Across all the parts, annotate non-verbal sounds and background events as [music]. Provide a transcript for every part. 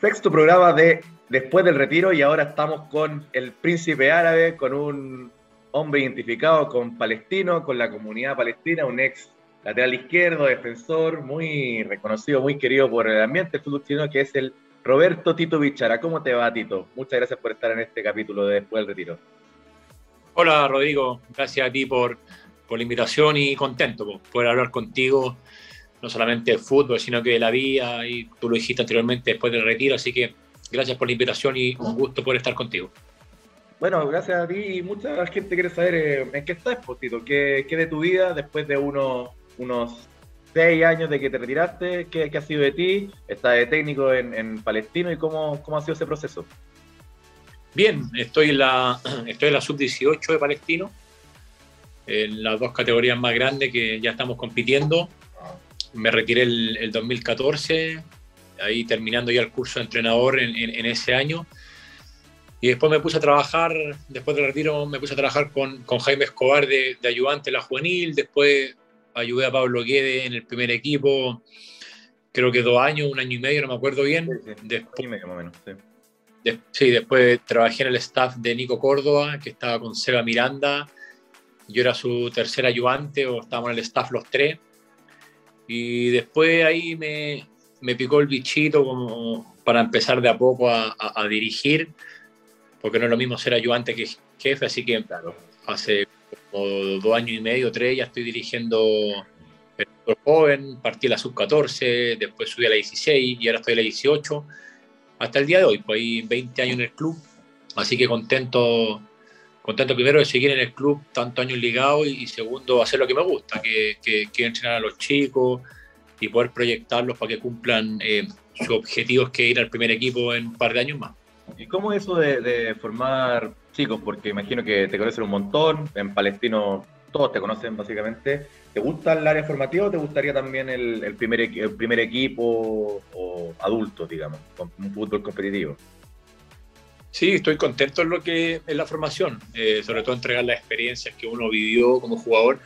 Sexto programa de Después del Retiro y ahora estamos con el príncipe árabe, con un hombre identificado con palestino, con la comunidad palestina, un ex lateral izquierdo, defensor, muy reconocido, muy querido por el ambiente chileno, que es el Roberto Tito Bichara. ¿Cómo te va, Tito? Muchas gracias por estar en este capítulo de Después del Retiro. Hola, Rodrigo. Gracias a ti por, por la invitación y contento por poder hablar contigo, no solamente de fútbol, sino que la vida, y tú lo dijiste anteriormente después del retiro, así que gracias por la invitación y un gusto por estar contigo. Bueno, gracias a ti y mucha gente quiere saber eh, en qué estás, Tito, ¿Qué, qué de tu vida después de unos, unos seis años de que te retiraste, ¿qué, ha sido de ti? Estás de técnico en, Palestino y cómo, cómo ha sido ese proceso. Bien, estoy en la, [clears throat] estoy en la sub-18 de Palestino, en las dos categorías más grandes que ya estamos compitiendo. Me retiré el, el 2014, ahí terminando ya el curso de entrenador en, en, ese año. Y después me puse a trabajar, después del retiro me puse a trabajar con, con Jaime Escobar de, de, ayudante en la juvenil, después ayudé a Pablo Guede en el primer equipo, creo que dos años, un año y medio, no me acuerdo bien. Sí, sí. Después, medio, más o menos, sí. sí, después trabajé en el staff de Nico Córdoba, que estaba con Seba Miranda. Yo era su tercer ayudante, o estábamos en el staff los tres. Y después ahí me, me picó el bichito como para empezar de a poco a, a, dirigir, porque no es lo mismo ser ayudante que jefe, así que claro, hace como dos años y medio, tres, ya estoy dirigiendo el joven, partí a la sub-14, después subí a la 16 y ahora estoy a la 18, hasta el día de hoy, pues hay 20 años en el club, así que contento, contento primero de seguir en el club tantos años ligado y, segundo hacer lo que me gusta, que, que, que entrenar a los chicos, y poder proyectarlos para que cumplan eh, sus objetivos que ir al primer equipo en un par de años más. ¿Y cómo es eso de, formar chicos? Porque imagino que te conocen un montón, en Palestino todos te conocen básicamente. ¿Te gusta el área formativa o te gustaría también el, primer, el primer equipo o adulto, digamos, con un fútbol competitivo? Sí, estoy contento en lo que es la formación, eh, sobre todo entregar las experiencias que uno vivió como jugador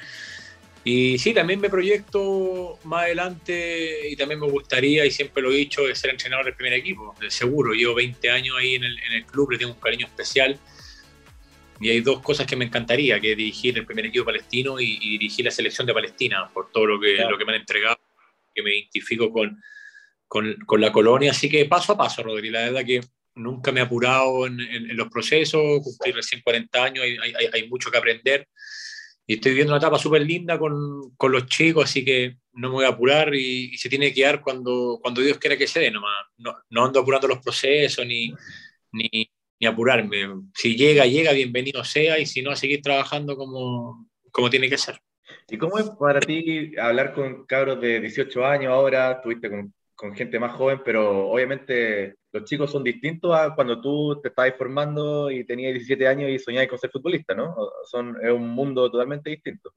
y sí, también me proyecto más adelante y también me gustaría, y siempre lo he dicho, de ser entrenador del primer equipo. Seguro, llevo 20 años ahí en el, en el club, le tengo un cariño especial. Y hay dos cosas que me encantaría, que es dirigir el primer equipo palestino y, dirigir la selección de Palestina, por todo lo que, lo que me han entregado, que me identifico con, con, con, la colonia. Así que paso a paso, Rodri, la verdad que nunca me he apurado en, en, los procesos, cumplí recién 40 años, hay, hay, hay mucho que aprender y estoy viviendo una etapa súper linda con, con, los chicos, así que no me voy a apurar y, se tiene que dar cuando, cuando Dios quiera que se dé nomás. No, no ando apurando los procesos ni, ni, ni, apurarme. Si llega, llega, bienvenido sea, y si no, a seguir trabajando como, como tiene que ser. ¿Y cómo es para ti hablar con cabros de 18 años ahora? Estuviste con con gente más joven, pero obviamente los chicos son distintos a cuando tú te estabas formando y tenías 17 años y soñabas con ser futbolista, ¿no? Son, es un mundo totalmente distinto.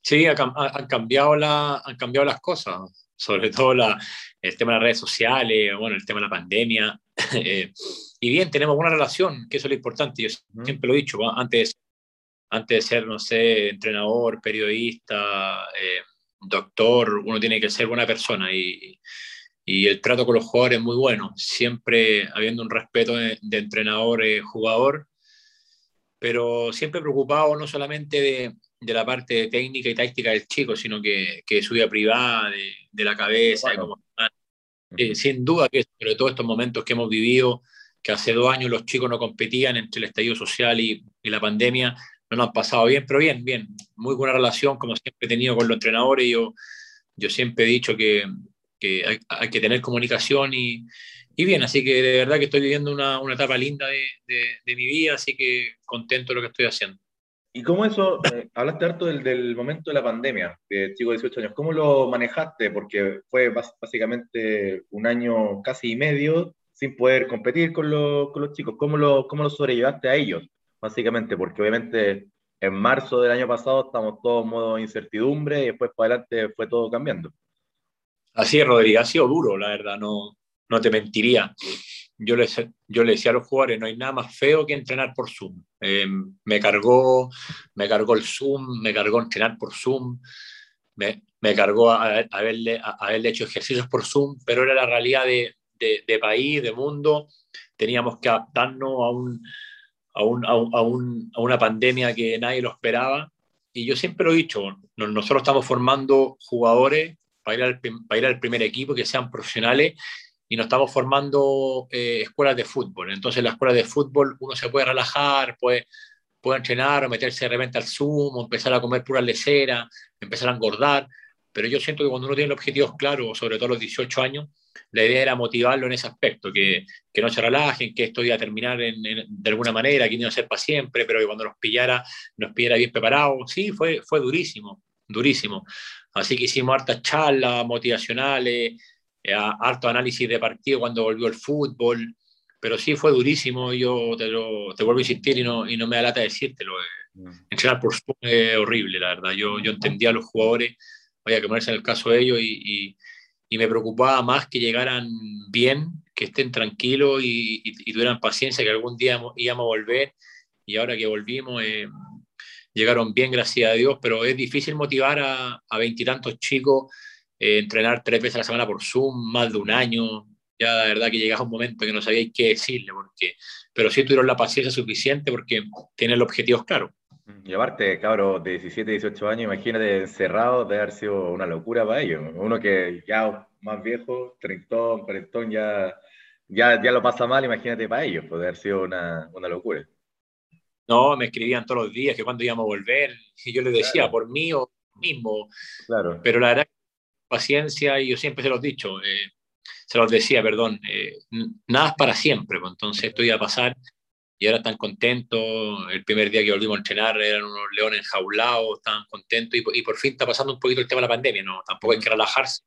Sí, han, cambiado, la, han cambiado las cosas, sobre todo la, el tema de las redes sociales, bueno, el tema de la pandemia. [laughs] Eh, y bien, tenemos buena relación, que eso es lo importante. Yo siempre lo he dicho, antes, antes de ser, no sé, entrenador, periodista, eh, doctor, uno tiene que ser buena persona y, y el trato con los jugadores es muy bueno, siempre habiendo un respeto de, entrenador-jugador, pero siempre preocupado no solamente de, de, la parte técnica y táctica del chico, sino que, que de su vida privada, de, de la cabeza, eh, sin duda que sobre todo estos momentos que hemos vivido, que hace dos años los chicos no competían entre el estallido social y, y la pandemia, no nos han pasado bien, pero bien, bien. Muy buena relación, como siempre he tenido con los entrenadores. Yo, yo siempre he dicho que, que hay, hay, que tener comunicación y, y, bien, así que de verdad que estoy viviendo una, una etapa linda de, de, de, mi vida, así que contento de lo que estoy haciendo. ¿Y cómo eso, eh, hablaste harto del, del, momento de la pandemia, de chico de 18 años, ¿cómo lo manejaste? Porque fue básicamente un año casi y medio sin poder competir con, lo, con los chicos, ¿cómo lo, cómo lo sobrellevaste a ellos? Básicamente, porque obviamente en marzo del año pasado estamos todos en modo incertidumbre y después para adelante fue todo cambiando. Así es, Rodríguez, ha sido duro, la verdad, no, no te mentiría. Yo le, yo le decía a los jugadores, no hay nada más feo que entrenar por Zoom. Eh, me, cargó, me cargó el Zoom, me cargó entrenar por Zoom, me, me cargó a, a haberle, a, haberle hecho ejercicios por Zoom, pero era la realidad de, de, país, de mundo, teníamos que adaptarnos a, un, a, un, a, un, a, una pandemia que nadie lo esperaba. Y yo siempre lo he dicho, nosotros estamos formando jugadores para ir, al, para ir al primer equipo, que sean profesionales, y nos estamos formando eh, escuelas de fútbol. Entonces, en la escuela de fútbol uno se puede relajar, puede, puede entrenar o meterse de repente al Zoom, o empezar a comer pura lecera, empezar a engordar. Pero yo siento que cuando uno tiene objetivos claros, sobre todo a los 18 años, la idea era motivarlo en ese aspecto, que, que no se relajen, que esto iba a terminar en, de alguna manera, que no iba a ser para siempre, pero que cuando nos pillara, nos pillara bien preparados. Sí, fue, fue durísimo, durísimo. Así que hicimos hartas charlas motivacionales, eh, harto análisis de partido cuando volvió el fútbol, pero sí fue durísimo, yo te, lo, te vuelvo a insistir y no, y no me da lata decírtelo. Eh. Mm. Entrenar por es horrible, la verdad. Yo, yo entendía a los jugadores, vaya que ponerse en el caso de ellos, y, y, me preocupaba más que llegaran bien, que estén tranquilos y, y, tuvieran paciencia, que algún día íbamos a volver, y ahora que volvimos, eh, llegaron bien, gracias a Dios, pero es difícil motivar a veintitantos chicos eh, entrenar tres veces a la semana por Zoom, más de un año, ya la verdad que llegas a un momento que no sabíais qué decirle, porque, pero sí tuvieron la paciencia suficiente porque tienen los objetivos claros. Y aparte, cabros de 17, 18 años, imagínate encerrado, de haber sido una locura para ellos. Uno que ya más viejo, trintón, cuarentón, ya, ya, ya lo pasa mal, imagínate para ellos, puede haber sido una, una locura. No, me escribían todos los días que cuando íbamos a volver, y yo les decía, por mí o mismo. Claro. Pero la verdad paciencia y yo siempre se los he dicho, eh, se los decía, perdón, eh, nada es para siempre, pues, entonces esto iba a pasar y ahora están contentos, el primer día que volvimos a entrenar eran unos leones enjaulados, estaban contentos y, por fin está pasando un poquito el tema de la pandemia, no, tampoco hay que relajarse.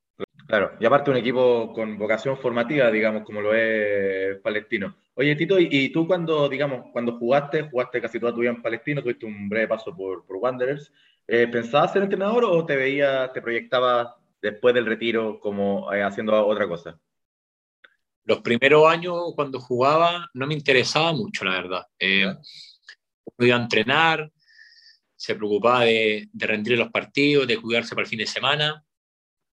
Claro, y aparte un equipo con vocación formativa, digamos, como lo es Palestino. Oye, Tito, ¿y, tú cuando, digamos, cuando jugaste, jugaste casi toda tu vida en Palestino, tuviste un breve paso por, por Wanderers, eh, ¿pensabas ser entrenador o te veías, te proyectabas después del retiro como eh, haciendo otra cosa? Los primeros años cuando jugaba no me interesaba mucho, la verdad. Eh, iba a entrenar, se preocupaba de, de rendir los partidos, de cuidarse para el fin de semana.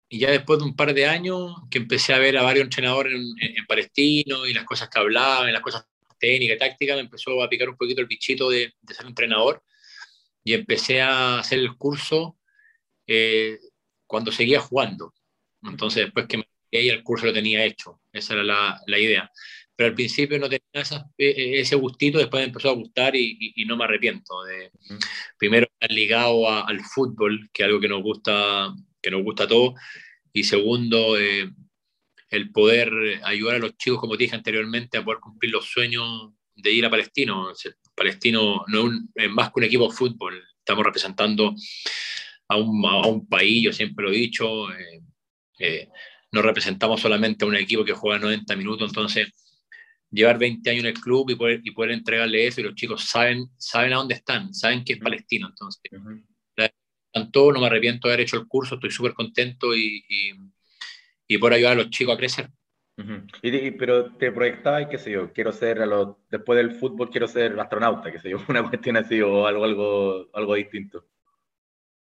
Y ya después de un par de años que empecé a ver a varios entrenadores en, Palestino y las cosas que hablaban, las cosas técnicas y tácticas, me empezó a picar un poquito el bichito de, de ser entrenador y empecé a hacer el curso eh, cuando seguía jugando. Entonces, después que me y el curso lo tenía hecho. Esa era la, la idea. Pero al principio no tenía e, e, ese gustito, después me empezó a gustar y, y, no me arrepiento. De, Primero, estar ligado al fútbol, que es algo que nos gusta, que nos gusta a todos. Y segundo, eh, el poder ayudar a los chicos, como te dije anteriormente, a poder cumplir los sueños de ir a Palestino. Palestino no es más que un equipo de fútbol. Estamos representando a un, a un país, yo siempre lo he dicho, eh, eh, no representamos solamente a un equipo que juega 90 minutos, entonces llevar 20 años en el club y poder, y poder entregarle eso y los chicos saben, saben a dónde están, saben que es palestino, entonces tanto no me arrepiento de haber hecho el curso, estoy súper contento y, y, y, por ayudar a los chicos a crecer. y, pero te proyectabas, qué sé yo, quiero ser, a después del fútbol quiero ser astronauta, qué sé yo, [laughs] una cuestión así o algo, algo, algo distinto.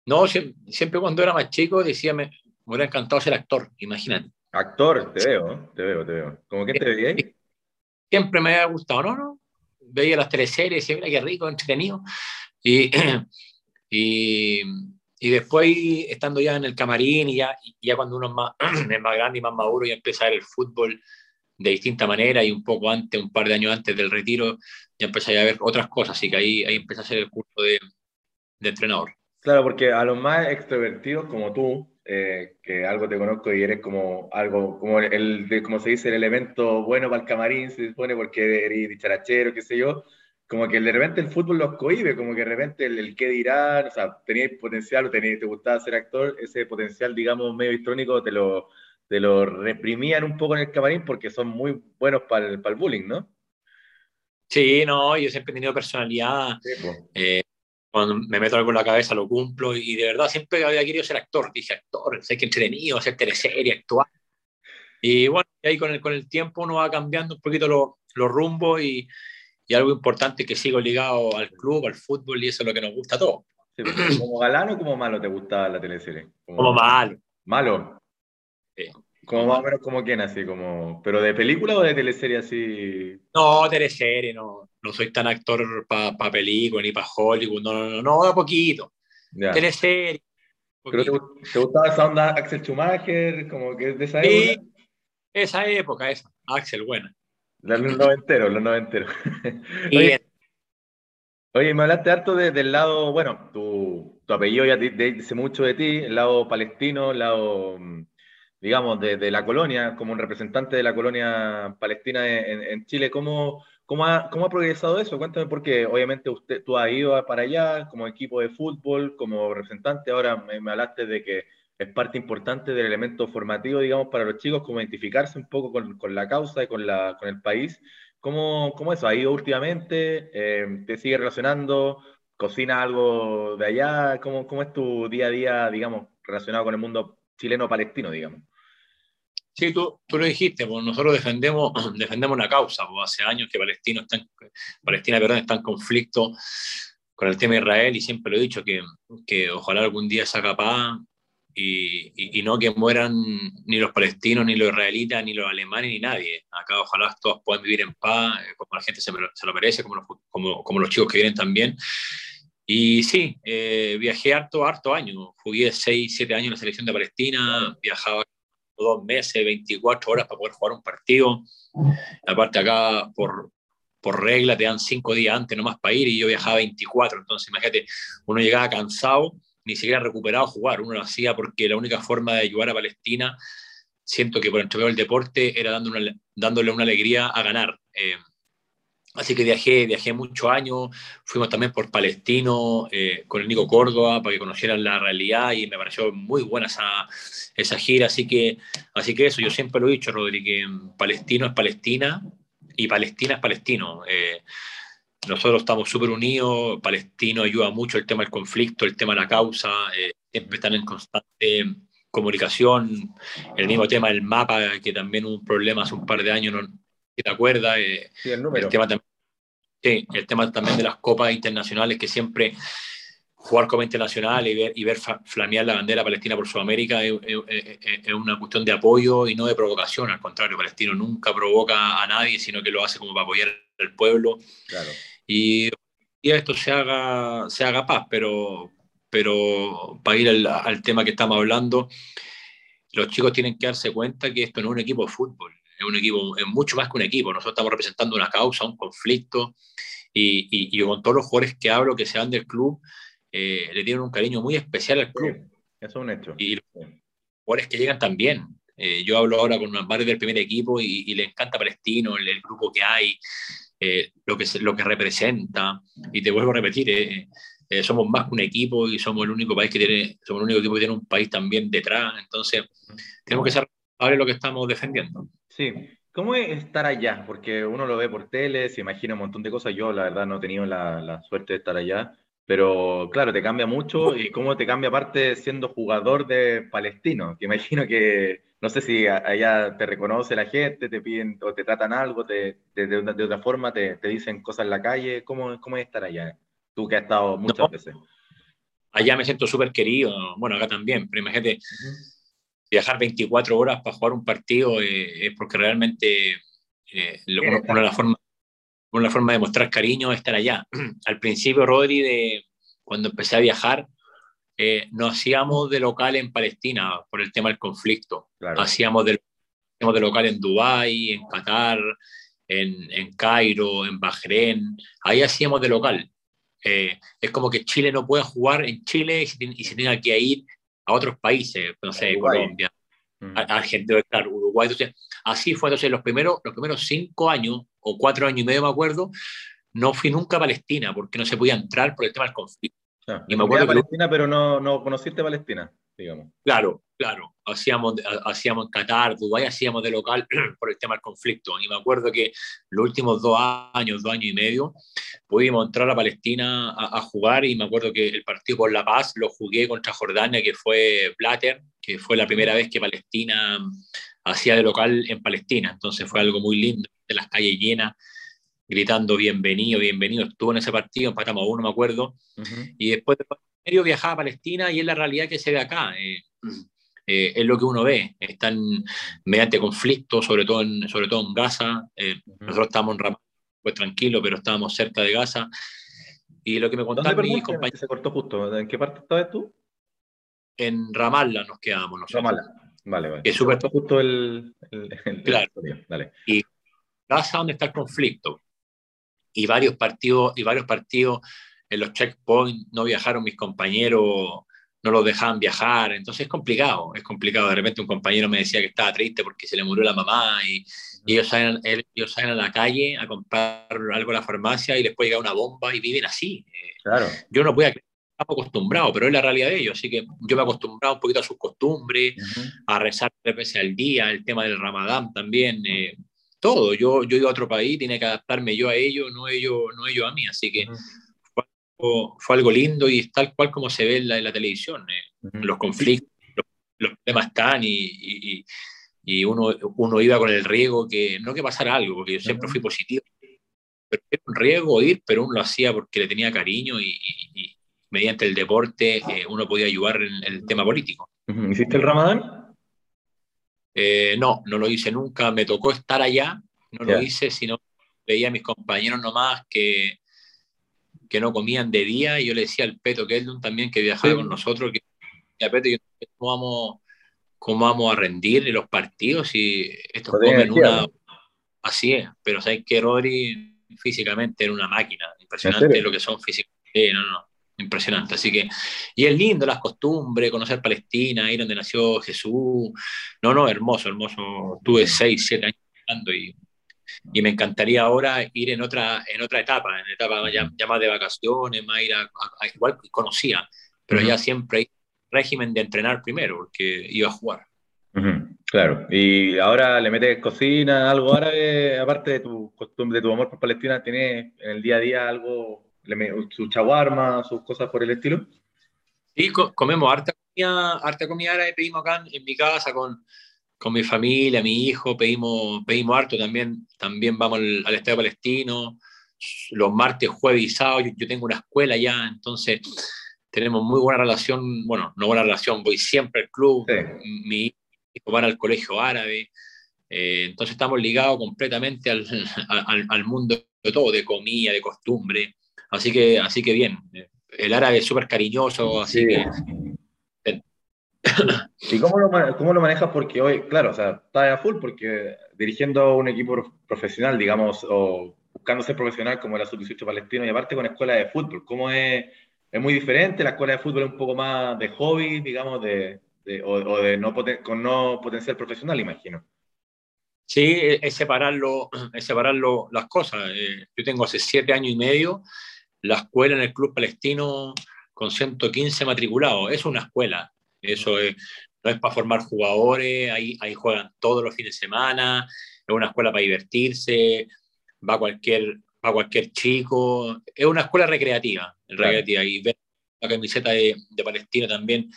No, siempre, cuando era más chico decía, me, hubiera encantado ser actor, imagínate. Actor, te veo, te veo, te veo. ¿Cómo que te veía ahí? Siempre me había gustado, ¿no? no Veía las teleseries, decía, mira qué rico, entretenido. Y, [clears throat] y, y, después, estando ya en el camarín y ya, ya cuando uno es más, [clears throat] es más grande y más maduro, y empieza a ver el fútbol de distinta manera y un poco antes, un par de años antes del retiro, ya empecé a ver otras cosas, así que ahí, ahí empecé a hacer el curso de, de entrenador. Claro, porque a los más extrovertidos como tú, eh, que algo te conozco y eres como algo, como el, de, como se dice, el elemento bueno para el camarín, se supone, porque eres dicharachero, qué sé yo, como que de repente el fútbol los cohibe, como que de repente el, el qué dirán, o sea, tenías potencial o tenías, te gustaba ser actor, ese potencial, digamos, medio histrónico te lo, te lo reprimían un poco en el camarín porque son muy buenos para el, para el bullying, ¿no? Sí, no, yo siempre he tenido personalidad. Sí, cuando me meto algo en la cabeza lo cumplo y de verdad siempre había querido ser actor. Dije, actor, sé que entretenido, hacer teleserie, actuar. Y bueno, ahí con el, con el tiempo uno va cambiando un poquito los lo rumbos y, y, algo importante que sigo ligado al club, al fútbol y eso es lo que nos gusta a todos. ¿Como galán o como malo te gusta la teleserie? Como, malo. ¿Malo? Sí. Como más o menos como quién, así como. ¿Pero de película o de teleserie así? No, teleserie, no. No soy tan actor para pa película ni para Hollywood, no, no, no, no, da poquito. Teleserie. ¿Pero te, gustaba esa onda Axel Schumacher? Como que es de esa época. Esa época, esa. Axel, buena. Los noventeros, [laughs] los noventeros. Oye, oye, me hablaste harto del lado, bueno, tu, tu apellido ya dice mucho de ti, el lado palestino, el lado mm, digamos, de, la colonia, como un representante de la colonia palestina en, Chile, ¿cómo, cómo, ha, ¿cómo, ha, progresado eso? Cuéntame, porque obviamente usted, tú has ido para allá como equipo de fútbol, como representante, ahora me, hablaste de que es parte importante del elemento formativo, digamos, para los chicos, como identificarse un poco con, con la causa y con, la, con el país. ¿Cómo, ¿Cómo, eso? ¿Ha ido últimamente? Eh, ¿Te sigue relacionando? ¿Cocina algo de allá? ¿Cómo, ¿Cómo es tu día a día, digamos, relacionado con el mundo chileno-palestino, digamos? Sí, tú, tú lo dijiste, pues nosotros defendemos, [clears throat] defendemos una causa, pues hace años que Palestina está en, Palestina perdón, está en conflicto con el tema de Israel y siempre lo he dicho, que, que ojalá algún día sea capaz y, y, no que mueran ni los palestinos, ni los israelitas, ni los alemanes, ni nadie. Acá ojalá todos puedan vivir en paz, eh, como la gente se, se lo merece, como los, como, como los chicos que vienen también. Y sí, eh, viajé harto, harto años. Jugué 6, 7 años en la selección de Palestina, viajaba dos meses, 24 horas para poder jugar un partido. Aparte acá, por, por regla, te dan cinco días antes nomás para ir y yo viajaba 24. Entonces, imagínate, uno llegaba cansado, ni siquiera recuperado a jugar. Uno lo hacía porque la única forma de ayudar a Palestina, siento que por el del deporte, era dando una, dándole una alegría a ganar. Eh, Así que viajé, viajé muchos años, fuimos también por Palestino eh, con el Nico Córdoba para que conocieran la realidad y me pareció muy buena esa, esa gira. Así que, así que eso, yo siempre lo he dicho, Rodri, que Palestino es Palestina y Palestina es Palestino. Eh, nosotros estamos súper unidos, Palestino ayuda mucho el tema del conflicto, el tema de la causa, eh, siempre están en constante comunicación, el mismo tema del mapa, que también hubo un problema hace un par de años, no, te acuerdas, eh, el, tema también, el tema también de las copas internacionales, que siempre jugar como internacional y ver, y ver flamear la bandera palestina por Sudamérica es, una cuestión de apoyo y no de provocación. Al contrario, Palestino nunca provoca a nadie, sino que lo hace como para apoyar al pueblo. Y, y esto se haga, se haga paz, pero, pero para ir al, al, tema que estamos hablando, los chicos tienen que darse cuenta que esto no es un equipo de fútbol es un equipo, es mucho más que un equipo. Nosotros estamos representando una causa, un conflicto, y, y, con todos los jugadores que hablo, que se van del club, eh, le tienen un cariño muy especial al club. eso es un hecho. Y los jugadores que llegan también. Eh, yo hablo ahora con varios del primer equipo y, le encanta Palestino, el, grupo que hay, eh, lo, que, lo que representa. Y te vuelvo a repetir, somos más que un equipo y somos el único país que tiene, somos el único equipo que tiene un país también detrás. Entonces, tenemos que ser responsables de lo que estamos defendiendo. Sí, ¿cómo es estar allá? Porque uno lo ve por tele, se imagina un montón de cosas. Yo, la verdad, no he tenido la, la suerte de estar allá, pero claro, te cambia mucho y cómo te cambia aparte siendo jugador de palestino, que imagino que, no sé si allá te reconoce la gente, te piden o te tratan algo, te, de, de, otra forma te, te, dicen cosas en la calle, ¿cómo, cómo es estar allá? Tú que has estado muchas veces. Allá me siento súper querido, bueno, acá también, pero imagínate viajar 24 horas para jugar un partido eh, es porque realmente eh, una, una, la forma, una forma de mostrar cariño es estar allá. [clears throat] Al principio, Rodri, de, cuando empecé a viajar, eh, nos hacíamos de local en Palestina por el tema del conflicto. Hacíamos, de, de local en Dubái, en Qatar, en, en Cairo, en Bahrein. Ahí hacíamos de local. es como que Chile no puede jugar en Chile y se, y se tenga que ir a otros países, no sé, Colombia, mm. Argentina, Uruguay. Entonces, así fue. Entonces, los primeros, los primeros cinco años o cuatro años y medio, me acuerdo, no fui nunca a Palestina porque no se podía entrar por el tema del conflicto. Y me acuerdo Palestina, pero no, no conociste Palestina, digamos. Claro, Claro, hacíamos, hacíamos en Qatar, Dubái, hacíamos de local [clears throat] por el tema del conflicto. Y me acuerdo que los últimos dos años, dos años y medio, pudimos entrar a Palestina a, jugar y me acuerdo que el partido por la paz lo jugué contra Jordania, que fue Blatter, que fue la primera vez que Palestina hacía de local en Palestina. Entonces fue algo muy lindo, de las calles llenas, gritando bienvenido, bienvenido. Estuvo en ese partido, empatamos a uno, me acuerdo. Y después de medio viajaba a Palestina y es la realidad que se ve acá. Eh, eh, es lo que uno ve. Están mediante conflictos, sobre todo en, sobre todo en Gaza. Eh, nosotros estamos en pues tranquilo, pero estábamos cerca de Gaza. Y lo que me contaron mis compañeros... Se cortó justo. ¿En qué parte estabas tú? En Ramallah nos quedamos nosotros. Ramallah. Vale, vale. Que es súper... justo el... el, claro. Dale. Y Gaza, donde está el conflicto. Y varios partidos, y varios partidos en los checkpoints no viajaron mis compañeros no los dejaban viajar, entonces es complicado, es complicado. De repente un compañero me decía que estaba triste porque se le murió la mamá y, ellos, salen, ellos salen a la calle a comprar algo a la farmacia y les puede llegar una bomba y viven así. Claro. Yo no podía estar acostumbrado, pero es la realidad de ellos, así que yo me he acostumbrado un poquito a sus costumbres, a rezar tres veces al día, el tema del ramadán también, eh, todo. Yo, yo iba a otro país, tiene que adaptarme yo a ellos, no ellos, no ellos a mí, así que fue algo lindo y es tal cual como se ve en la, televisión. Eh. Los conflictos, los, problemas están y, y, uno, uno, iba con el riesgo que no que pasara algo, porque yo siempre fui positivo. Pero era un riesgo ir, pero uno lo hacía porque le tenía cariño y, mediante el deporte eh, uno podía ayudar en, el tema político. ¿Hiciste el ramadán? Eh, no, no lo hice nunca. Me tocó estar allá, no lo hice, sino veía a mis compañeros nomás que que no comían de día, y yo le decía al Peto Keldun también que viajaba con nosotros, que a Peto, ¿cómo vamos, ¿cómo vamos a rendir en los partidos si estos comen una... Así es, pero sabes que Rodri físicamente era una máquina, impresionante lo que son físicamente, no, no, impresionante. Así que, y es lindo las costumbres, conocer Palestina, ir donde nació Jesús, no, no, hermoso, hermoso. Tuve seis, siete años y y me encantaría ahora ir en otra, en otra etapa, en etapa ya, más de vacaciones, más ir a, igual conocía, pero ya siempre hay régimen de entrenar primero, porque iba a jugar. Claro, y ahora le metes cocina, algo árabe, aparte de tu costumbre, de tu amor por Palestina, ¿tienes en el día a día algo, su chaguarma, sus cosas por el estilo? Sí, comemos harta comida, harta comida árabe, pedimos acá en mi casa con con mi familia, mi hijo, pedimos, pedimos harto también, también vamos al, Estadio Palestino, los martes, jueves y sábado, yo, tengo una escuela ya, entonces tenemos muy buena relación, bueno, no buena relación, voy siempre al club, mi hijo va al colegio árabe, eh, entonces estamos ligados completamente al, [laughs] al, mundo de todo, de comida, de costumbre, así que, así que bien, el árabe es súper cariñoso, así que [laughs] ¿Y cómo lo, cómo lo manejas? Porque hoy, claro, o sea, estás a full porque dirigiendo un equipo profesional, digamos, o buscando ser profesional como la Sub-18 Palestino y aparte con escuela de fútbol, ¿cómo es? Es muy diferente, la escuela de fútbol es un poco más de hobby, digamos, de, o, de no con no potencial profesional, imagino. Sí, es separarlo, es separarlo las cosas. Eh, yo tengo hace siete años y medio la escuela en el Club Palestino con 115 matriculados. Es una escuela, eso no es para formar jugadores, ahí, ahí juegan todos los fines de semana, es una escuela para divertirse, va cualquier, va cualquier chico, es una escuela recreativa, recreativa. y ver la camiseta de, de Palestina también.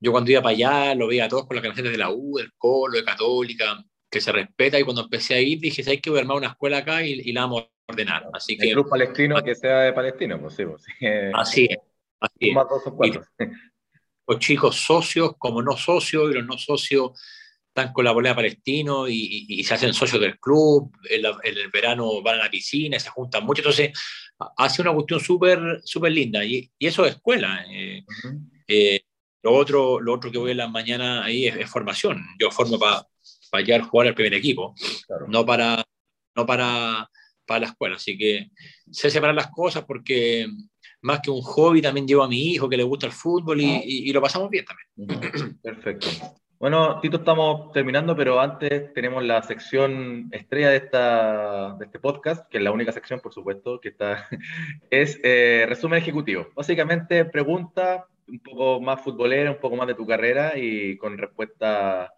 Yo cuando iba para allá lo veía a todos con las camisetas de la U, del Colo, de Católica, que se respeta, y cuando empecé a ir dije, hay que voy a armar una escuela acá y, la vamos ordenar. Así que, el club palestino que sea de palestino, pues sí. Pues, [laughs] así es. Así es los chicos socios como no socios, y los no socios están con la bolera palestino y, se hacen socios del club, en, el verano van a la piscina, se juntan mucho, entonces hace una cuestión súper súper linda y, eso es escuela. Eh, eh, lo, otro, lo otro que voy en la mañana ahí es, formación, yo formo para para llegar a jugar al primer equipo, no para, no para, para la escuela, así que sé separar las cosas porque más que un hobby, también llevo a mi hijo que le gusta el fútbol y, lo pasamos bien también. Perfecto. Bueno, Tito, estamos terminando, pero antes tenemos la sección estrella de, esta, de este podcast, que es la única sección, por supuesto, que está, [laughs] es eh, resumen ejecutivo. Básicamente, pregunta un poco más futbolera, un poco más de tu carrera y con respuesta,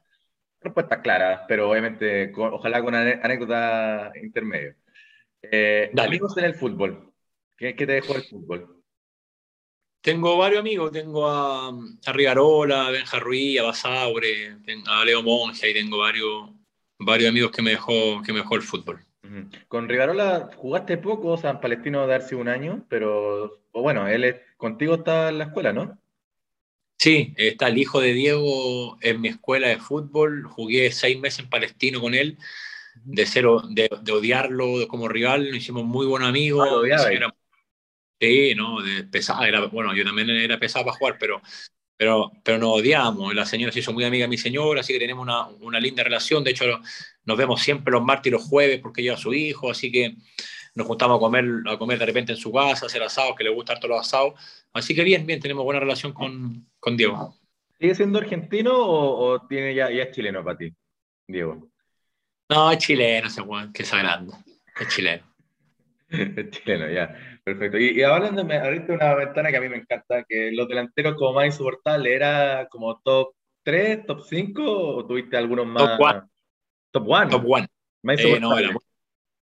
respuesta clara, pero obviamente ojalá con anécdota intermedia. Eh, amigos en el fútbol. ¿Qué, ¿Qué, te dejó el fútbol? Tengo varios amigos, tengo a, a Rigarola, a Benja Ruiz, a Basaure, a Leo Monge, y tengo varios, varios amigos que me dejó, que me dejó el fútbol. Con Rigarola jugaste poco, o sea, en Palestino darse un año, pero bueno, él es, contigo está en la escuela, ¿no? Sí, está el hijo de Diego en mi escuela de fútbol. Jugué seis meses en Palestino con él, de cero, de, odiarlo como rival. Nos hicimos muy buenos amigos. Ah, sí, no, de pesado. Era, bueno, yo también era pesado para jugar, pero, pero, pero nos odiamos. La señora se hizo muy amiga de mi señora, así que tenemos una, una linda relación. De hecho, nos vemos siempre los martes y los jueves porque lleva a su hijo, así que nos juntamos a comer, a comer de repente en su casa, hacer asados, que le gusta harto los asados. Así que bien, bien, tenemos buena relación con, con Diego. ¿Sigue siendo argentino o, tiene ya, ya, es chileno para ti, Diego? No, es chileno ese Juan, que es agrando. Es chileno. [laughs] es chileno, ya. Perfecto. Y, y hablando, abriste una ventana que a mí me encanta, que los delanteros como más insoportables, ¿era como top 3, top 5 o tuviste algunos más? Top 1. Top 1. Top 1. Más eh, no, era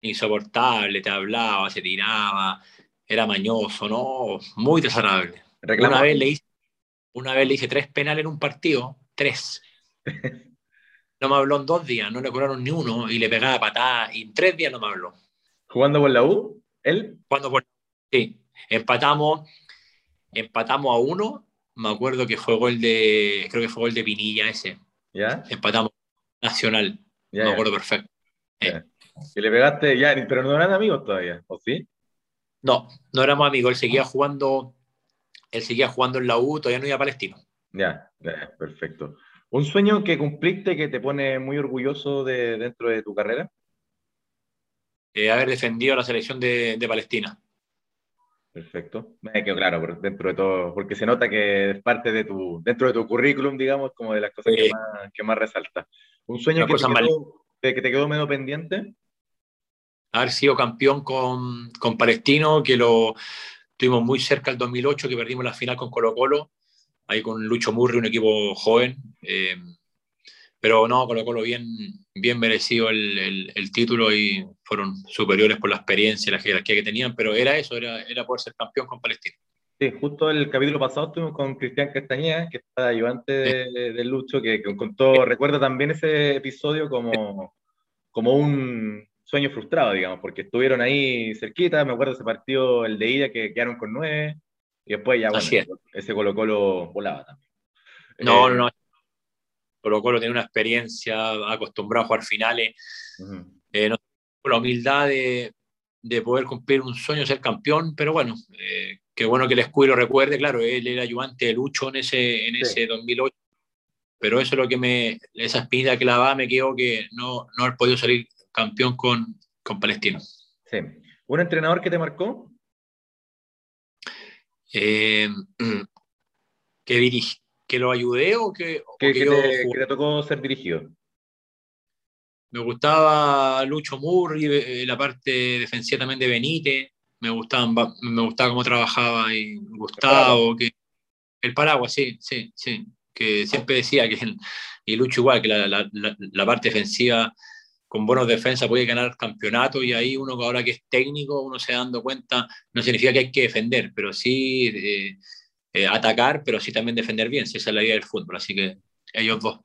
insoportable, te hablaba, se tiraba, era mañoso, ¿no? Muy desagradable. Una vez, le hice, una vez le hice tres penales en un partido, tres. [laughs] No me habló en dos días, no le cobraron ni uno y le pegaba patadas y en tres días no me habló. ¿Jugando por la U? ¿Él? Cuando por... Sí, empatamos, empatamos a uno, me acuerdo que fue gol de, creo que fue gol de Pinilla ese. ¿Ya? Empatamos Nacional, me acuerdo perfecto. Y le pegaste ya, pero no eran amigos todavía, ¿o sí? No, no éramos amigos. Él seguía jugando, él seguía jugando en la U, todavía no iba a Palestino. Ya, perfecto. ¿Un sueño que cumpliste que te pone muy orgulloso de, dentro de tu carrera? Eh, haber defendido la selección de, Palestina. Perfecto. Me quedó claro dentro de todo, porque se nota que es parte de tu, dentro de tu currículum, digamos, como de las cosas que, más, que más resalta. ¿Un sueño que te, que te quedó medio pendiente? haber sido campeón con, con Palestino, que lo tuvimos muy cerca el 2008, que perdimos la final con Colo Colo, ahí con Lucho Murri, un equipo joven. Eh, pero no, Colo Colo bien, bien merecido el, el, título y fueron superiores por la experiencia y la jerarquía que tenían, pero era eso, era, era poder ser campeón con Palestino. Sí, justo el capítulo pasado estuvimos con Cristian Castañeda, que está ayudante de, Lucho, que, que contó, recuerda también ese episodio como, como un, sueño frustrado, digamos, porque estuvieron ahí cerquita, me acuerdo ese partido, el de ida, que quedaron con nueve, y después ya, bueno, ese Colo Colo volaba también. No, no, no. Colo Colo tiene una experiencia, acostumbrado a jugar finales, eh, la humildad de, de, poder cumplir un sueño, ser campeón, pero bueno, eh, qué bueno que el escudo lo recuerde, claro, él era ayudante de Lucho en ese, en ese 2008, pero eso es lo que me, esa espina va me quedó que no, no haber podido salir campeón con, con Palestino. Sí. ¿Un entrenador que te marcó? Eh, [clears throat] que, que lo ayudé o que, que, te, tocó ser dirigido. Me gustaba Lucho Murri, eh, la parte defensiva también de Benítez. Me gustaba, me gustaba cómo trabajaba y Gustavo, el que el paraguas, sí, sí, sí. Que siempre decía que y Lucho igual, que la, la, la parte defensiva con buenos defensas puede ganar campeonato y ahí uno ahora que es técnico, uno se dando cuenta, no significa que hay que defender, pero sí eh, eh, atacar, pero sí también defender bien, si esa es la idea del fútbol, así que ellos dos.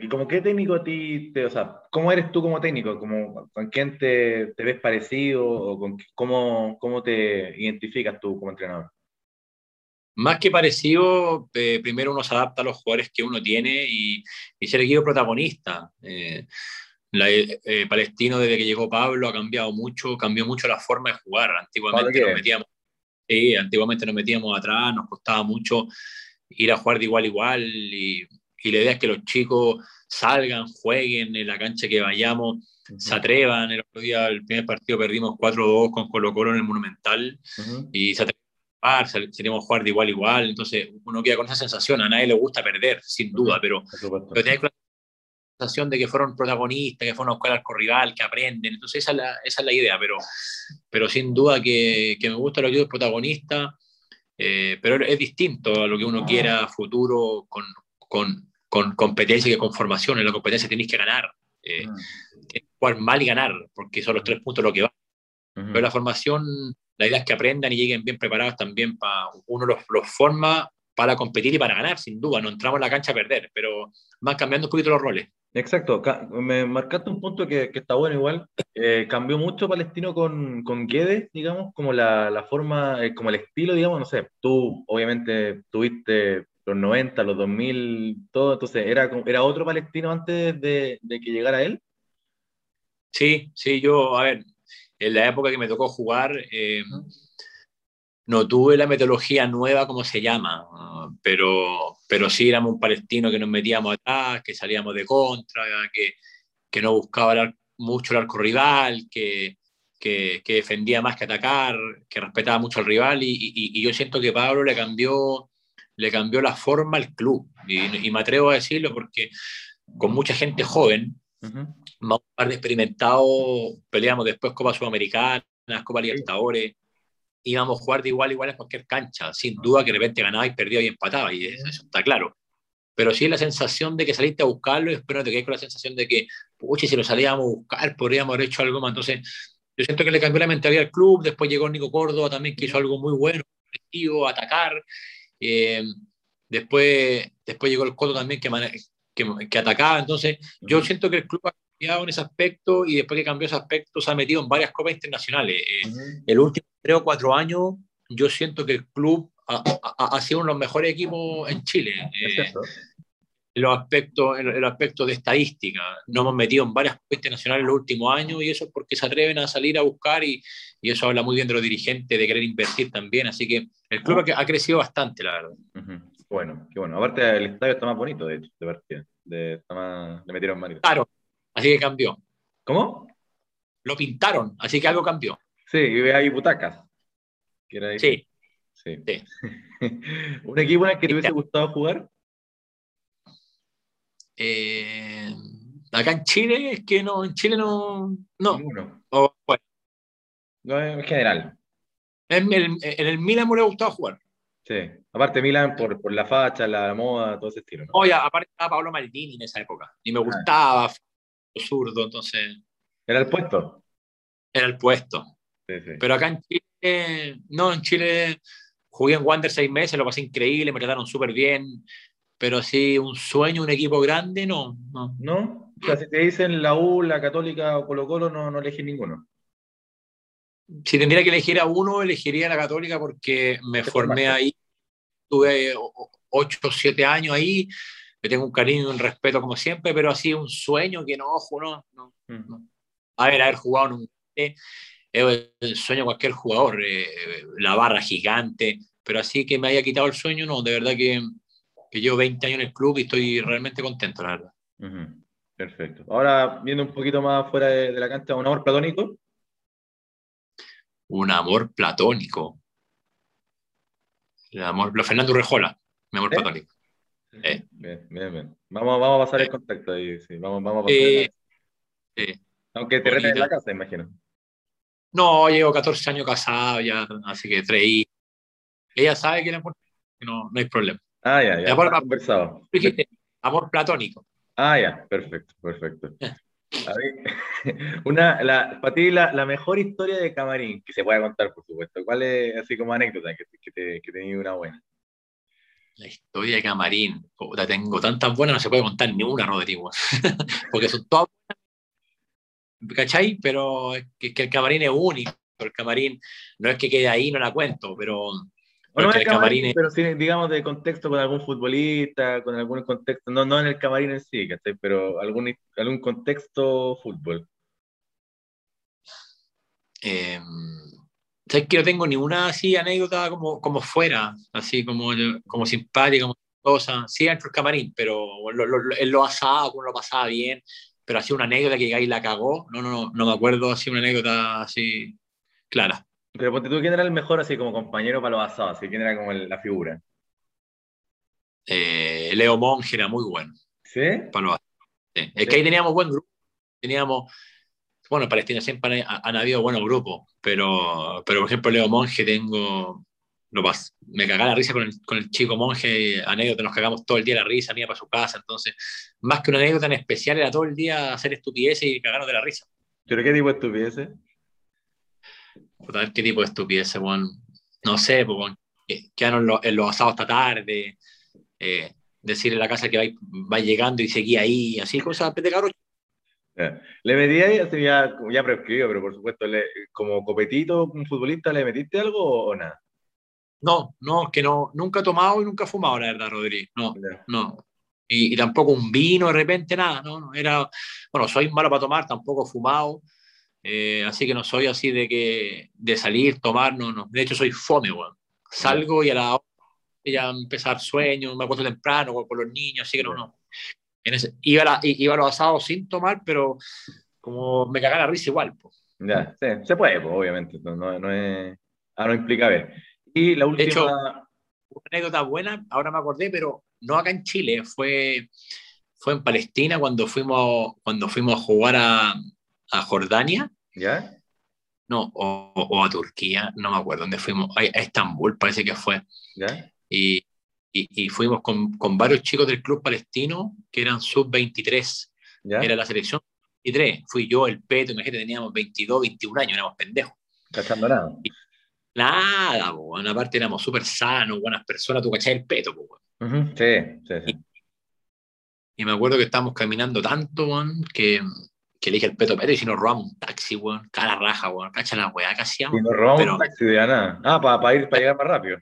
¿Y como qué técnico a ti, te, o sea, cómo eres tú como técnico? ¿Cómo, ¿Con quién te, te, ves parecido o con, cómo, cómo te identificas tú como entrenador? Más que parecido, eh, primero uno se adapta a los jugadores que uno tiene y, y ser equipo protagonista. Eh, la, eh, Palestino, desde que llegó Pablo, ha cambiado mucho, cambió mucho la forma de jugar. Antiguamente nos metíamos, antiguamente nos metíamos atrás, nos costaba mucho ir a jugar de igual a igual y, y la idea es que los chicos salgan, jueguen en la cancha que vayamos, se atrevan. El otro día, el primer partido, perdimos 4-2 con Colo Colo en el Monumental y se atrevan a jugar, a jugar de igual a igual. Entonces, uno queda con esa sensación. A nadie le gusta perder, sin duda, pero, pero de que fueron protagonistas, que fueron a buscar al rival, que aprenden. Entonces esa es la, esa es la idea, pero, pero sin duda que, que me gusta lo que es protagonista, eh, pero es distinto a lo que uno quiera futuro con, con, con competencia que con formación. En la competencia tenéis que ganar, eh, jugar mal y ganar, porque son los tres puntos lo que va. Pero la formación, la idea es que aprendan y lleguen bien preparados también para uno los, los forma para competir y para ganar, sin duda. No entramos en la cancha a perder, pero van cambiando un poquito los roles. Exacto, me marcaste un punto que, que está bueno igual. Eh, cambió mucho Palestino con, con Guedes, digamos, como la, la forma, eh, como el estilo, digamos, no sé, tú obviamente tuviste los 90, los 2000, todo. Entonces, ¿era, era otro palestino antes de, de que llegara él? Sí, sí, yo, a ver, en la época que me tocó jugar, eh, no tuve la metodología nueva, como se llama, pero, pero sí éramos un palestino que nos metíamos atrás, que salíamos de contra, que, que no buscaba mucho el arco rival, que, que, defendía más que atacar, que respetaba mucho al rival, y, y, yo siento que Pablo le cambió, le cambió la forma al club, y, me atrevo a decirlo porque con mucha gente joven, más un par de experimentados, peleamos después Copa Sudamericana, Copa Libertadores, íbamos a jugar de igual a igual en cualquier cancha, sin duda que de repente ganaba y perdía y empataba, y eso está claro. Pero sí la sensación de que saliste a buscarlo y después te quedé con la sensación de que, pucha, si lo salíamos a buscar, podríamos haber hecho algo más. Entonces, yo siento que le cambió la mentalidad al club, después llegó Nico Córdoba también, que hizo algo muy bueno, atacar. Eh, después, después llegó el Coto también, que, que, que atacaba. Entonces, yo siento que el club en ese aspecto y después que cambió ese aspecto se ha metido en varias copas internacionales. Eh, el último tres o cuatro años yo siento que el club ha, ha, sido uno de los mejores equipos en Chile. Eh, en los aspectos, en el aspecto de estadística. Nos hemos metido en varias copas internacionales en los últimos años y eso es porque se atreven a salir a buscar y, y eso habla muy bien de los dirigentes, de querer invertir también. Así que el club ha, crecido bastante, la verdad. Bueno, qué bueno. Aparte, el estadio está más bonito, de hecho, de partida. De, le metieron más. Claro, Así que cambió. ¿Cómo? Lo pintaron, así que algo cambió. Sí, y hay butacas. sí. sí. [laughs] ¿Un equipo en el que te hubiese gustado jugar? Eh, acá en Chile, es que no, en Chile no. No. O, bueno. No, en general. En el, en el Milan me hubiera gustado jugar. Sí, aparte Milan por, por la facha, la moda, todo ese estilo. ¿no? Oye, aparte estaba Pablo Maldini en esa época y me ah. gustaba, zurdo, entonces... ¿Era el puesto? Era el puesto. Pero acá en Chile, no, en Chile jugué en Wander seis meses, lo pasé increíble, me trataron súper bien, pero sí, un sueño, un equipo grande, no. ¿No? ¿No? O sea, si te dicen la U, la Católica o Colo Colo, no, no elegí ninguno. Si tendría que elegir a uno, elegiría la Católica porque me formé ahí, tuve ocho o siete años ahí, le tengo un cariño y un respeto como siempre, pero así un sueño que no, ojo, no. no, A ver, haber jugado en un... es el sueño de cualquier jugador, eh, la barra gigante, pero así que me haya quitado el sueño, no, de verdad que, que llevo 20 años en el club y estoy realmente contento, la verdad. Perfecto. Ahora, viendo un poquito más fuera de, la cancha, ¿un amor platónico? Un amor platónico. El amor, Fernando Rejola, mi amor ¿Eh? platónico. Eh. Bien, bien, bien. Vamos, vamos a pasar el eh. contacto ahí, sí. Vamos, vamos a pasar. Sí. Aunque te reten en la casa, imagino. No, llevo 14 años casado ya, así que tres Ella sabe que, no, no hay problema. Ah, ya, ya. Amor, conversado. amor platónico. Ah, ya, perfecto, perfecto. A ver, [laughs] una, la, para ti, la, la, mejor historia de Camarín, que se pueda contar, por supuesto. ¿Cuál es, así como anécdota, que, que, te, que una buena? La historia de Camarín, la tengo tantas buenas, no se puede contar ni una, Rodrigo. [laughs] Porque son todas ¿cachai? Pero es que, el Camarín es único. El Camarín no es que quede ahí, no la cuento, pero. Bueno, el camarín, es... pero sí, digamos, de contexto con algún futbolista, con algún contexto, no, no en el camarín en sí, ¿cachai? Pero algún, algún contexto fútbol. Eh, ¿Sabes que no tengo ninguna así anécdota como, como fuera, así como, como simpática, como cosa? Sí, dentro del camarín, pero lo, lo, él lo asado, uno lo pasaba bien, pero así una anécdota que ahí la cagó, no, no, no, no me acuerdo así una anécdota así clara. Pero ponte tú, ¿quién era el mejor así como compañero para los asados? ¿Quién era como la figura? Eh, Leo Monge era muy bueno. ¿Sí? Para los asados. Es que ahí teníamos buen grupo. Teníamos bueno, en Palestina siempre han, habido buenos grupos, pero, pero por ejemplo, Leo Monje, tengo. No, me cagaba la risa con el, con el chico monje, anécdota, nos cagamos todo el día la risa, mía para su casa, entonces, más que una anécdota en especial, era todo el día hacer estupideces y cagarnos de la risa. ¿Pero qué tipo de estupideces? ¿Qué tipo de estupideces, bueno? No sé, pues, bueno, quedaron los, en los asados hasta tarde, eh, decirle a la casa que va, va, llegando y seguía ahí, así, cosas de caro ¿Le metí ahí, ya, ya prescribió, pero por supuesto, le, como copetito, un futbolista, ¿le metiste algo o, nada? No, no, que no, nunca he tomado y nunca he fumado, la verdad, Rodríguez. No, no. Y, tampoco un vino de repente, nada, no, no, era, bueno, soy malo para tomar, tampoco he fumado, eh, así que no soy así de que, de salir, tomar, no, no. De hecho, soy fome, weón. Salgo y a la hora ya empezar sueño, me acuesto temprano por los niños, así que no, no. En ese, iba, a iba a los asados sin tomar, pero como me cagaba la risa igual. Pues. Ya, sí, se puede, obviamente, no, no, es, ah, no implica ver. Y la última... hecho, una anécdota buena, ahora me acordé, pero no acá en Chile, fue, fue en Palestina cuando fuimos, cuando fuimos a jugar a, a Jordania. ¿Ya? No, o, o, a Turquía, no me acuerdo dónde fuimos, a, Estambul parece que fue. ¿Ya? Y, y, fuimos con, con, varios chicos del club palestino que eran sub-23. Era la selección 23. Fui yo, el Peto, imagínate, teníamos 22, 21 años, éramos pendejos. ¿Cachando nada? nada, bueno, aparte éramos súper sanos, buenas personas, tú cachás el Peto, Sí, sí, sí. Y me acuerdo que estábamos caminando tanto, que, que le dije al Peto, Peto, y si nos robamos un taxi, weón, cara raja, weón, cacha la weá hacíamos. Y nos robamos un taxi de nada. Ah, para ir, para llegar más rápido.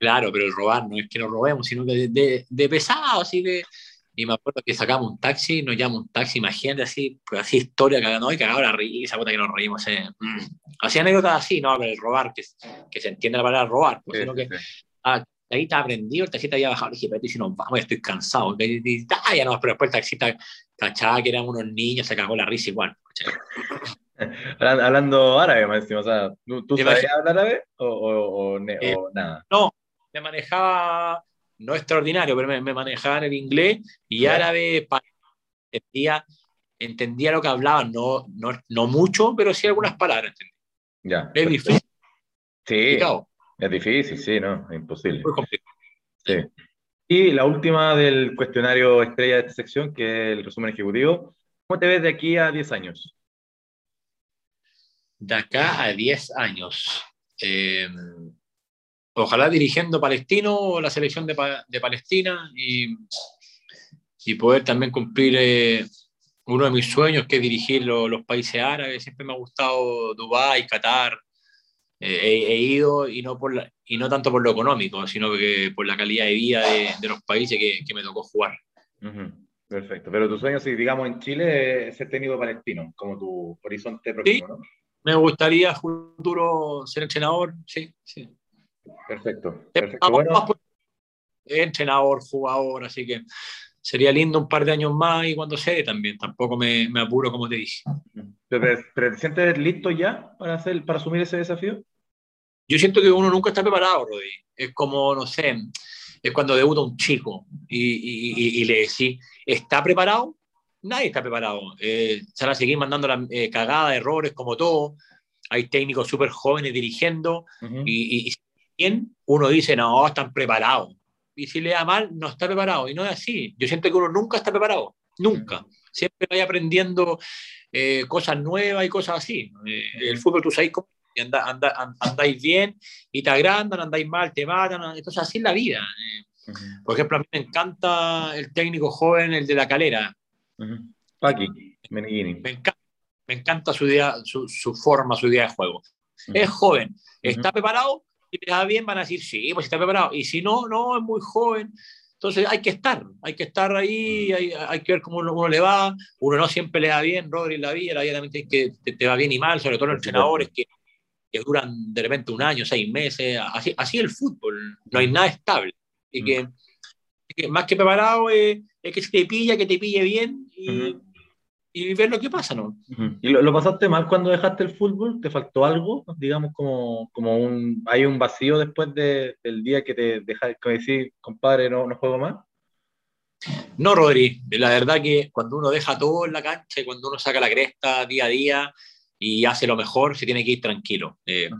Claro, pero el robar no es que nos robemos, sino que de, de, pesado, así que. Y me acuerdo que sacamos un taxi, nos llamamos un taxi, imagínate así, pues así historia, cagando, y cagaba la risa, puta que nos reímos. Eh. Mm. Así anécdotas así, ¿no? Pero el robar, que, que se entiende la palabra robar, pues, sino que. Ah, ahí está aprendido, el taxista había bajado, le dije, pero si nos vamos, estoy cansado. Y, ah, ya no, pero después el taxista cachaba que eran unos niños, se cagó la risa igual. [laughs] Hablando árabe, más o sea, ¿tú, sabes hablar árabe o, o, o, eh, o nada? No, me manejaba, no extraordinario, pero me, manejaba en el inglés y árabe entendía, entendía lo que hablaban, no, no, no mucho, pero sí algunas palabras. Ya. Es difícil. Sí, es difícil, sí, ¿no? Es imposible. Muy complicado. Sí. Y la última del cuestionario estrella de esta sección, que es el resumen ejecutivo. ¿Cómo te ves de aquí a 10 años? De acá a 10 años. Eh, ojalá dirigiendo Palestino, la selección de, de Palestina y, y, poder también cumplir eh, uno de mis sueños, que es dirigir los países árabes. Siempre me ha gustado Dubái, Qatar. Eh, he, ido y no, por y no tanto por lo económico, sino que por la calidad de vida de, de los países que, que, me tocó jugar. Perfecto. Pero tu sueño, si digamos en Chile, es ser técnico palestino, como tu horizonte próximo, ¿no? Me gustaría futuro ser entrenador, sí, sí. Perfecto. perfecto. Bueno. Entrenador, jugador, así que sería lindo un par de años más y cuando se también. Tampoco me, me, apuro, como te dije. ¿Pero te sientes listo ya para, hacer, para asumir ese desafío? Yo siento que uno nunca está preparado, Rodri. Es como, no sé, es cuando debuta un chico y, y, y, le decís, ¿está preparado? Nadie está preparado. Eh, se van a seguir mandando la eh, cagada, errores, como todo. Hay técnicos súper jóvenes dirigiendo y, y, uno dice, no, están preparados. Y si le da mal, no está preparado. Y no es así. Yo siento que uno nunca está preparado. Nunca. Siempre vaya aprendiendo eh, cosas nuevas y cosas así. Eh, el fútbol, tú sabes cómo andáis bien y te agrandan, andáis mal, te matan. Entonces, así es la vida. Eh, por ejemplo, a mí me encanta el técnico joven, el de la calera. Paqui, me, encanta, me encanta su, idea, su, su, forma, su idea de juego. Es joven, está preparado, si te da bien, van a decir, sí, pues está preparado. Y si no, no, es muy joven. Entonces hay que estar, hay que estar ahí, hay, hay que ver cómo uno, le va. Uno no siempre le da bien, Rodri, la vida, la vida también que, te, va bien y mal, sobre todo los entrenadores que, que, duran de repente un año, seis meses. Así, así el fútbol, no hay nada estable. Y que, que más que preparado es, es, que si te pilla, que te pille bien y, y ver lo que pasa, ¿no? ¿Y lo, pasaste mal cuando dejaste el fútbol? ¿Te faltó algo? Digamos, como, como un, hay un vacío después de, del día que te dejas, que decís, compadre, no, no juego más. No, Rodri, la verdad que cuando uno deja todo en la cancha y cuando uno saca la cresta día a día y hace lo mejor, se tiene que ir tranquilo. Eh,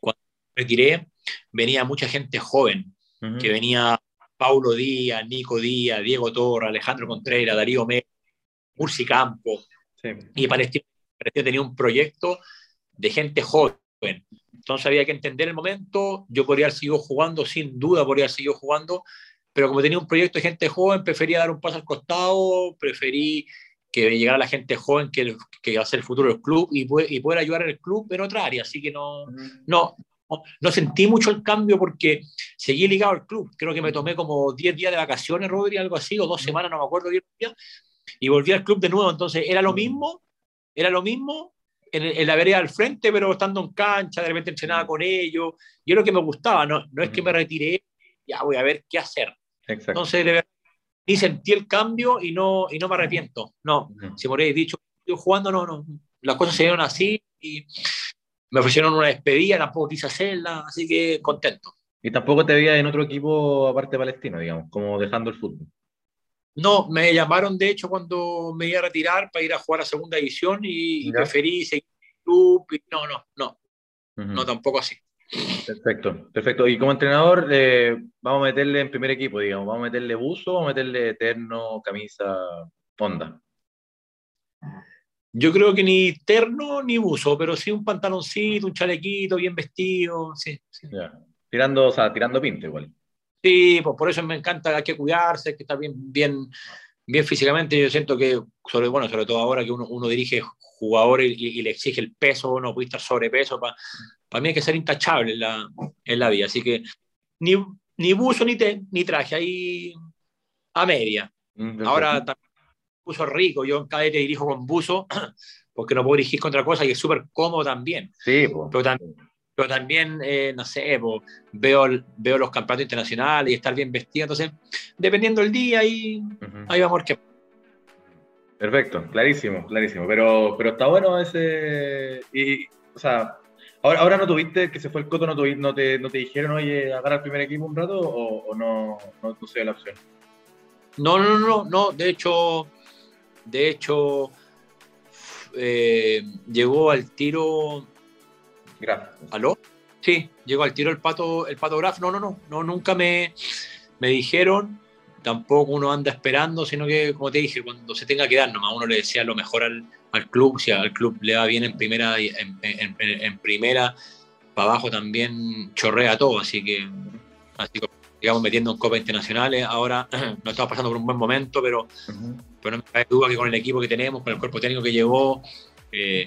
cuando me retiré, venía mucha gente joven, que venía Paulo Díaz, Nico Díaz, Diego Torra, Alejandro Contreras, Darío Mérez, Murci Campo. Y Palestina, tenía un proyecto de gente joven. Entonces había que entender el momento. Yo podría haber seguido jugando, sin duda podría haber seguido jugando, pero como tenía un proyecto de gente joven, prefería dar un paso al costado, preferí que llegara la gente joven que, que va a ser el futuro del club y, y poder ayudar al club en otra área. Así que no, no, no, sentí mucho el cambio porque seguí ligado al club. Creo que me tomé como 10 días de vacaciones, Rodri, algo así, o dos semanas, no me acuerdo, 10 días, y volví al club de nuevo. Entonces, era lo mismo, era lo mismo en, la vereda al frente, pero estando en cancha, de repente entrenaba con ellos, y es lo que me gustaba, no, no es que me retiré, ya voy a ver qué hacer. Entonces, de verdad, ni sentí el cambio y no, y no me arrepiento. No, si me hubierais dicho, yo jugando, no, no, las cosas se dieron así y me ofrecieron una despedida, tampoco quise hacerla, así que contento. ¿Y tampoco te veías en otro equipo aparte de Palestino, digamos, como dejando el fútbol? No, me llamaron de hecho cuando me iba a retirar para ir a jugar a segunda división y, preferí seguir el club. no, no, no. No, tampoco así. Perfecto, perfecto. Y como entrenador, eh, vamos a meterle en primer equipo, digamos, vamos a meterle buzo, vamos a meterle eterno, camisa, onda. Yo creo que ni terno ni buzo, pero sí un pantaloncito, un chalequito, bien vestido, sí. Tirando, o sea, tirando pinta igual. Sí, pues por eso me encanta, hay que cuidarse, hay que estar bien, bien, bien físicamente. Yo siento que, sobre, bueno, sobre todo ahora que uno, uno dirige jugadores y, le exige el peso, no puede estar sobrepeso, para para mí hay que ser intachable en la, en la vida. Así que ni, ni buzo ni, ni traje, ahí a media. Mm, ahora también buzo rico, yo en cadete dirijo con buzo, [clears throat] porque no puedo dirigir contra cosas y es súper cómodo también. Sí, pero, también, pero también, eh, no sé, veo, veo los campeonatos internacionales y estar bien vestido, entonces, dependiendo del día, ahí, ahí vamos a ver qué. Perfecto, clarísimo, clarísimo. Pero, pero está bueno ese. Y, o sea, ahora, ahora no tuviste que se fue el coto, no, no, te, no te dijeron, oye, agarrar el primer equipo un rato o, no, no, no la opción. No, no, no, no. De hecho, de hecho, eh, llegó al tiro. Graf. ¿Aló? Sí, llegó al tiro el pato, el pato Graf. No, no, no, no, nunca me, me dijeron. Tampoco uno anda esperando, sino que, como te dije, cuando se tenga que dar, nomás uno le decía lo mejor al, al club. Si al club le va bien en primera, en, en, en primera, para abajo también chorrea todo. Así que, así que digamos, metiendo en Copa Internacionales. Ahora [clears throat] no estamos pasando por un buen momento, pero, pero no me cabe duda que con el equipo que tenemos, con el cuerpo técnico que llevó, eh,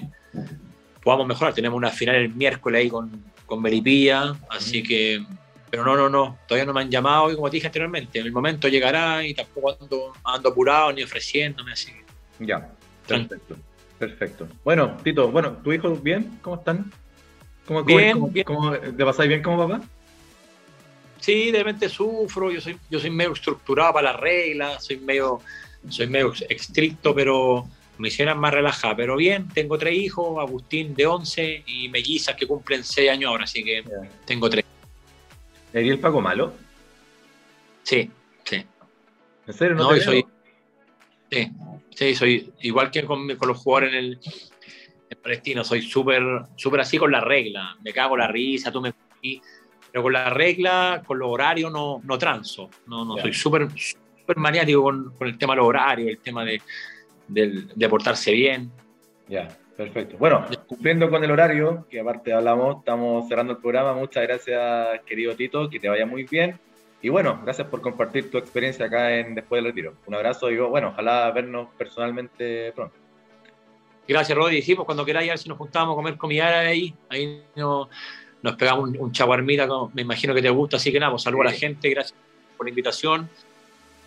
podamos mejorar. Tenemos una final el miércoles ahí con, con Melipilla, así que. Pero no, no, no, todavía no me han llamado y como te dije anteriormente, en el momento llegará y tampoco ando, ando apurado ni ofreciéndome, así Ya, perfecto, perfecto. Bueno, Tito, bueno, ¿tu hijo bien? ¿Cómo están? ¿Cómo, bien, bien. ¿cómo, ¿Te pasáis bien como papá? Sí, de repente sufro, yo soy, yo soy medio estructurado para las reglas, soy medio, soy medio estricto, pero me hicieron más relajada. Pero bien, tengo tres hijos, Agustín de 11 y mellizas que cumplen 6 años ahora, así que tengo tres. ¿Eres el Paco malo? Sí, sí. ¿En serio? No, no soy, sí, sí, soy igual que con, con los jugadores en el, en Palestino, soy súper súper así con la regla. Me cago la risa, tú me pero con la regla, con los horarios, no, no transo. No, no, soy súper maniático con, con, el tema de los horarios, el tema de, de, portarse bien. Ya, perfecto. Bueno, cumpliendo con el horario, que aparte hablamos, estamos cerrando el programa. Muchas gracias, querido Tito, que te vaya muy bien. Y bueno, gracias por compartir tu experiencia acá en Después del Retiro. Un abrazo y bueno, ojalá vernos personalmente pronto. Gracias, Rodi. Sí, pues cuando queráis, a ver si nos juntamos a comer comida ahí. Ahí no, nos pegamos un, un chaguarmita, me imagino que te gusta, así que nada, pues saludo a la gente, gracias por la invitación.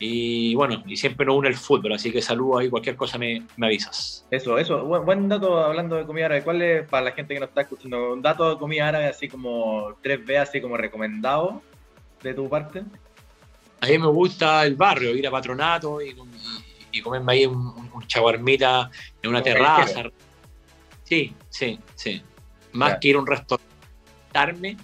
Y bueno, y siempre nos une el fútbol, así que saludo ahí, cualquier cosa me, me avisas. Eso, eso, buen, dato hablando de comida árabe. ¿Cuál es, para la gente que nos está escuchando, un dato de comida árabe así como 3B, así como recomendado de tu parte? A mí me gusta el barrio, ir a patronato y, y, comerme ahí un, un chaguarmita en una terraza. Sí, sí, sí. Más que ir a un restaurante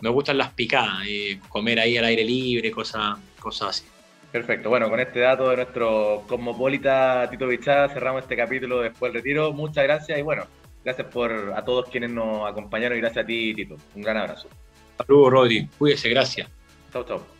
me gustan las picadas, y comer ahí al aire libre, cosas, cosas así. Perfecto, bueno, con este dato de nuestro cosmopolita Tito Bichada cerramos este capítulo después del retiro. Muchas gracias y bueno, gracias por a todos quienes nos acompañaron y gracias a ti, Tito. Un gran abrazo. Saludos, Rodri. Cuídese, gracias. Chau, chau.